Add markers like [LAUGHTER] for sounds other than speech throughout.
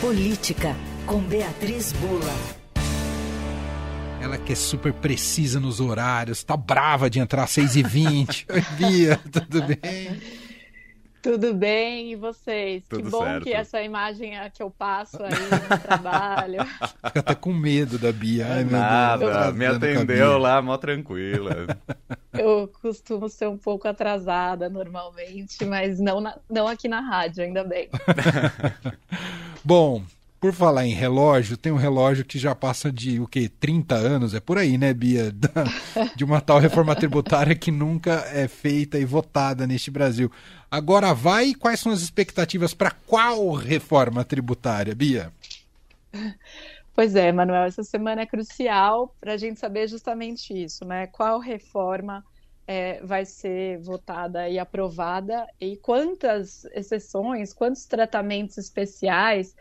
Política, com Beatriz Bula. Ela que é super precisa nos horários, tá brava de entrar às 6h20. [LAUGHS] Oi, Bia, tudo bem? Tudo bem, e vocês? Tudo que bom certo. que essa imagem é que eu passo aí no trabalho. [LAUGHS] Fica até com medo da Bia. Ai, meu Deus, Nada, atrasando me atendeu lá, mó tranquila. [LAUGHS] Eu costumo ser um pouco atrasada normalmente, mas não, na- não aqui na rádio, ainda bem. Bom, por falar em relógio, tem um relógio que já passa de o quê? 30 anos, é por aí, né, Bia? [LAUGHS] De uma tal reforma tributária que nunca é feita e votada neste Brasil. Agora vai quais são as expectativas para qual reforma tributária, Bia? Pois é, Manuel, essa semana é crucial para a gente saber justamente isso, né? Qual reforma eh, vai ser votada e aprovada e quantas exceções, quantos tratamentos especiais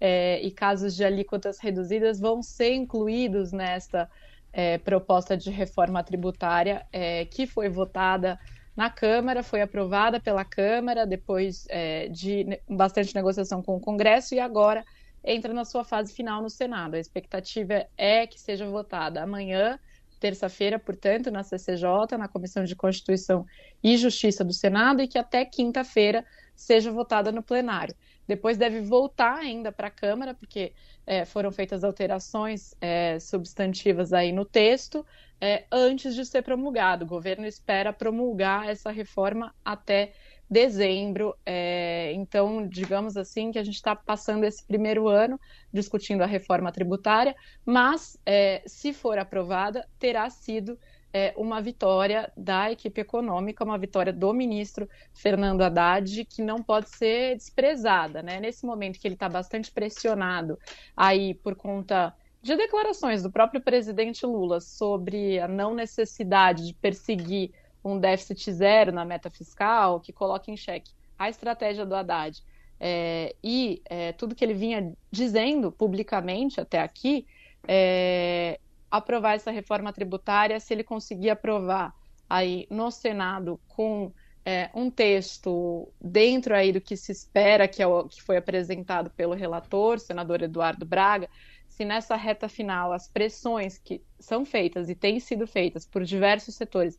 eh, e casos de alíquotas reduzidas vão ser incluídos nesta eh, proposta de reforma tributária eh, que foi votada na Câmara, foi aprovada pela Câmara depois eh, de bastante negociação com o Congresso e agora entra na sua fase final no Senado. A expectativa é que seja votada amanhã, terça-feira, portanto, na CCJ, na Comissão de Constituição e Justiça do Senado, e que até quinta-feira seja votada no plenário. Depois deve voltar ainda para a Câmara, porque eh, foram feitas alterações eh, substantivas aí no texto, eh, antes de ser promulgado. O governo espera promulgar essa reforma até dezembro. é, então, digamos assim, que a gente está passando esse primeiro ano discutindo a reforma tributária, mas, é, se for aprovada, terá sido é, uma vitória da equipe econômica, uma vitória do ministro Fernando Haddad, que não pode ser desprezada. Né? Nesse momento que ele está bastante pressionado aí por conta de declarações do próprio presidente Lula sobre a não necessidade de perseguir um déficit zero na meta fiscal, que coloca em xeque a estratégia do Haddad. É, e é, tudo que ele vinha dizendo publicamente até aqui, é, aprovar essa reforma tributária, se ele conseguir aprovar aí no Senado com é, um texto dentro aí do que se espera, que é o que foi apresentado pelo relator, senador Eduardo Braga, se nessa reta final as pressões que são feitas e têm sido feitas por diversos setores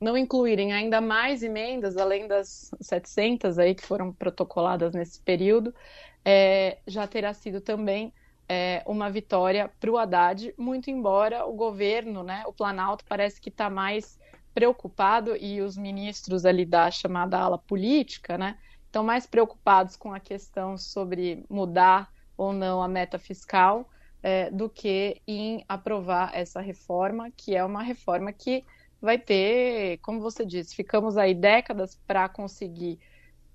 não incluírem ainda mais emendas, além das 700 aí que foram protocoladas nesse período, é, já terá sido também é, uma vitória para o Haddad, muito embora o governo, né, o Planalto, parece que está mais preocupado e os ministros ali da chamada ala política, né, estão mais preocupados com a questão sobre mudar ou não a meta fiscal é, do que em aprovar essa reforma, que é uma reforma que vai ter, como você disse, ficamos aí décadas para conseguir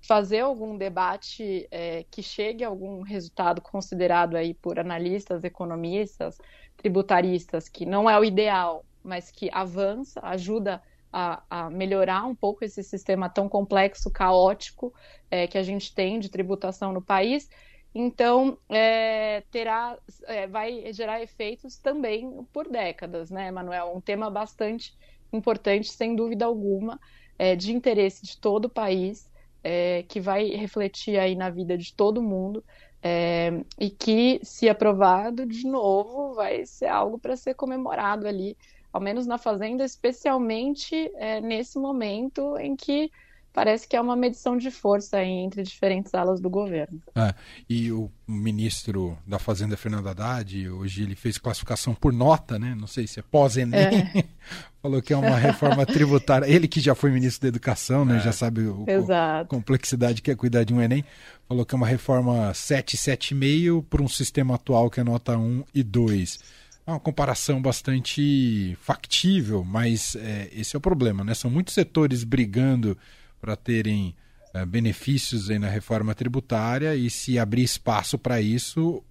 fazer algum debate é, que chegue a algum resultado considerado aí por analistas, economistas, tributaristas, que não é o ideal, mas que avança, ajuda a, a melhorar um pouco esse sistema tão complexo, caótico é, que a gente tem de tributação no país. Então, é, terá, é, vai gerar efeitos também por décadas, né, Manuel? Um tema bastante importante, sem dúvida alguma, é, de interesse de todo o país, é, que vai refletir aí na vida de todo mundo é, e que, se aprovado de novo, vai ser algo para ser comemorado ali, ao menos na Fazenda, especialmente é, nesse momento em que parece que é uma medição de força entre diferentes alas do governo. É, e o ministro da Fazenda, Fernando Haddad, hoje ele fez classificação por nota, né? Não sei se é pós-ENEM. É. [LAUGHS] Falou que é uma reforma tributária. Ele que já foi ministro da Educação, né? É. Já sabe o, a complexidade que é cuidar de um Enem. Falou que é uma reforma 7, 7,5 para um sistema atual que é nota 1 e 2. É uma comparação bastante factível, mas é, esse é o problema, né? São muitos setores brigando para terem uh, benefícios aí na reforma tributária e se abrir espaço para isso,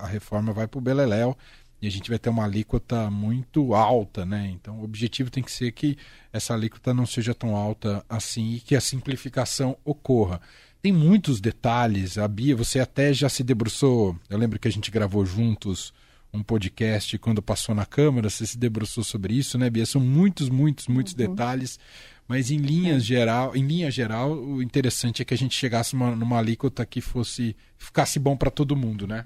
a reforma vai para o Beleléu e a gente vai ter uma alíquota muito alta, né? Então o objetivo tem que ser que essa alíquota não seja tão alta assim e que a simplificação ocorra. Tem muitos detalhes, a Bia, você até já se debruçou, eu lembro que a gente gravou juntos um podcast quando passou na Câmara, você se debruçou sobre isso, né, Bia? São muitos, muitos, muitos uhum. detalhes Mas em linhas geral, em linha geral, o interessante é que a gente chegasse numa, numa alíquota que fosse ficasse bom para todo mundo, né?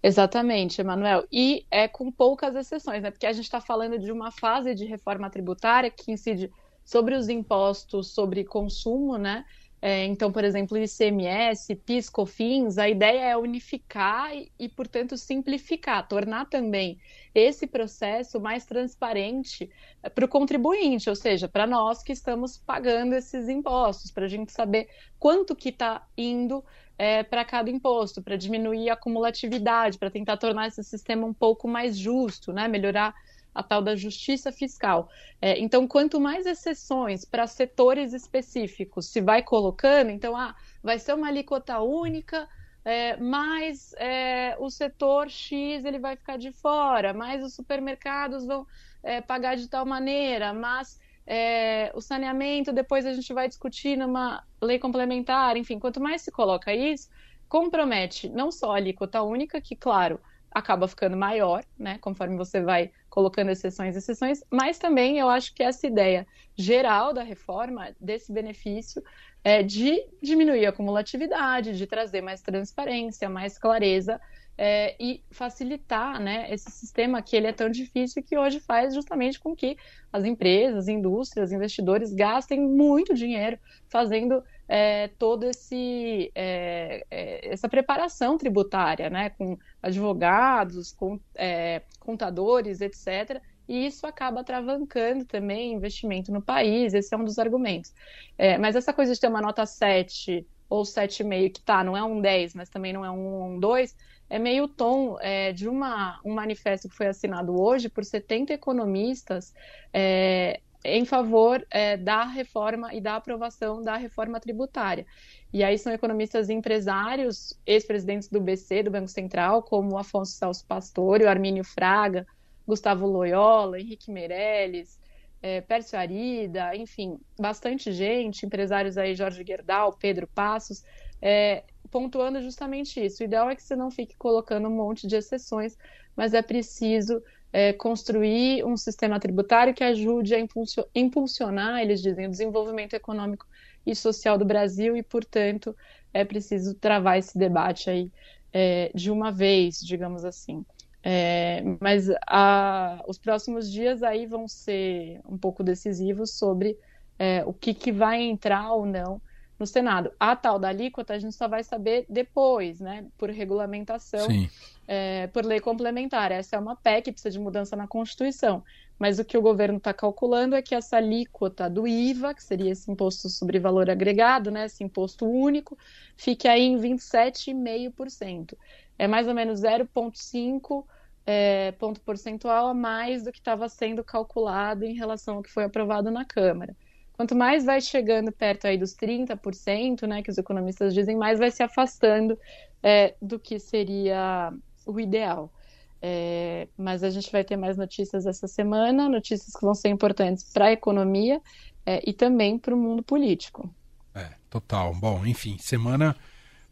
Exatamente, Emanuel. E é com poucas exceções, né? Porque a gente está falando de uma fase de reforma tributária que incide sobre os impostos sobre consumo, né? É, então, por exemplo, ICMS, PIS, COFINS, a ideia é unificar e, e, portanto, simplificar, tornar também esse processo mais transparente é, para o contribuinte, ou seja, para nós que estamos pagando esses impostos, para a gente saber quanto que está indo é, para cada imposto, para diminuir a acumulatividade, para tentar tornar esse sistema um pouco mais justo, né? melhorar a tal da justiça fiscal. É, então, quanto mais exceções para setores específicos se vai colocando, então, ah, vai ser uma alíquota única, é, mas é, o setor X ele vai ficar de fora, mas os supermercados vão é, pagar de tal maneira, mas é, o saneamento depois a gente vai discutir numa lei complementar, enfim, quanto mais se coloca isso, compromete não só a alíquota única, que, claro, acaba ficando maior, né, conforme você vai colocando exceções, exceções, mas também eu acho que essa ideia geral da reforma, desse benefício, é de diminuir a acumulatividade, de trazer mais transparência, mais clareza é, e facilitar né, esse sistema que ele é tão difícil que hoje faz justamente com que as empresas, indústrias, investidores gastem muito dinheiro fazendo é, todo esse é, é, essa preparação tributária, né, com advogados, com é, contadores, etc. E isso acaba travancando também investimento no país. Esse é um dos argumentos. É, mas essa coisa de ter uma nota 7 ou 7,5, que tá, não é um 10, mas também não é um, um 2, é meio tom é, de uma, um manifesto que foi assinado hoje por 70 economistas é, em favor é, da reforma e da aprovação da reforma tributária. E aí são economistas e empresários, ex-presidentes do BC, do Banco Central, como Afonso Celso Pastore, Armínio Fraga, Gustavo Loyola, Henrique Meirelles, é, Pércio Arida, enfim, bastante gente, empresários aí, Jorge Gerdau, Pedro Passos, é, pontuando justamente isso. O ideal é que você não fique colocando um monte de exceções, mas é preciso é, construir um sistema tributário que ajude a impulsionar, eles dizem, o desenvolvimento econômico e social do Brasil e, portanto, é preciso travar esse debate aí é, de uma vez, digamos assim. É, mas a, os próximos dias aí vão ser um pouco decisivos sobre é, o que, que vai entrar ou não no Senado. A tal da alíquota a gente só vai saber depois, né? Por regulamentação, é, por lei complementar. Essa é uma PEC, precisa de mudança na Constituição. Mas o que o governo está calculando é que essa alíquota do IVA, que seria esse imposto sobre valor agregado, né? Esse imposto único, fique aí em 27,5%. É mais ou menos 0,5% é, ponto percentual a mais do que estava sendo calculado em relação ao que foi aprovado na Câmara. Quanto mais vai chegando perto aí dos 30%, né, que os economistas dizem, mais vai se afastando é, do que seria o ideal. É, mas a gente vai ter mais notícias essa semana, notícias que vão ser importantes para a economia é, e também para o mundo político. É, total. Bom, enfim, semana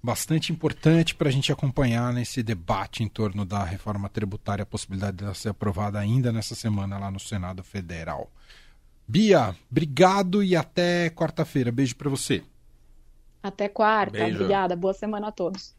bastante importante para a gente acompanhar nesse debate em torno da reforma tributária, a possibilidade de ser aprovada ainda nessa semana lá no Senado Federal. Bia, obrigado e até quarta-feira. Beijo para você. Até quarta. Beijo. Obrigada. Boa semana a todos.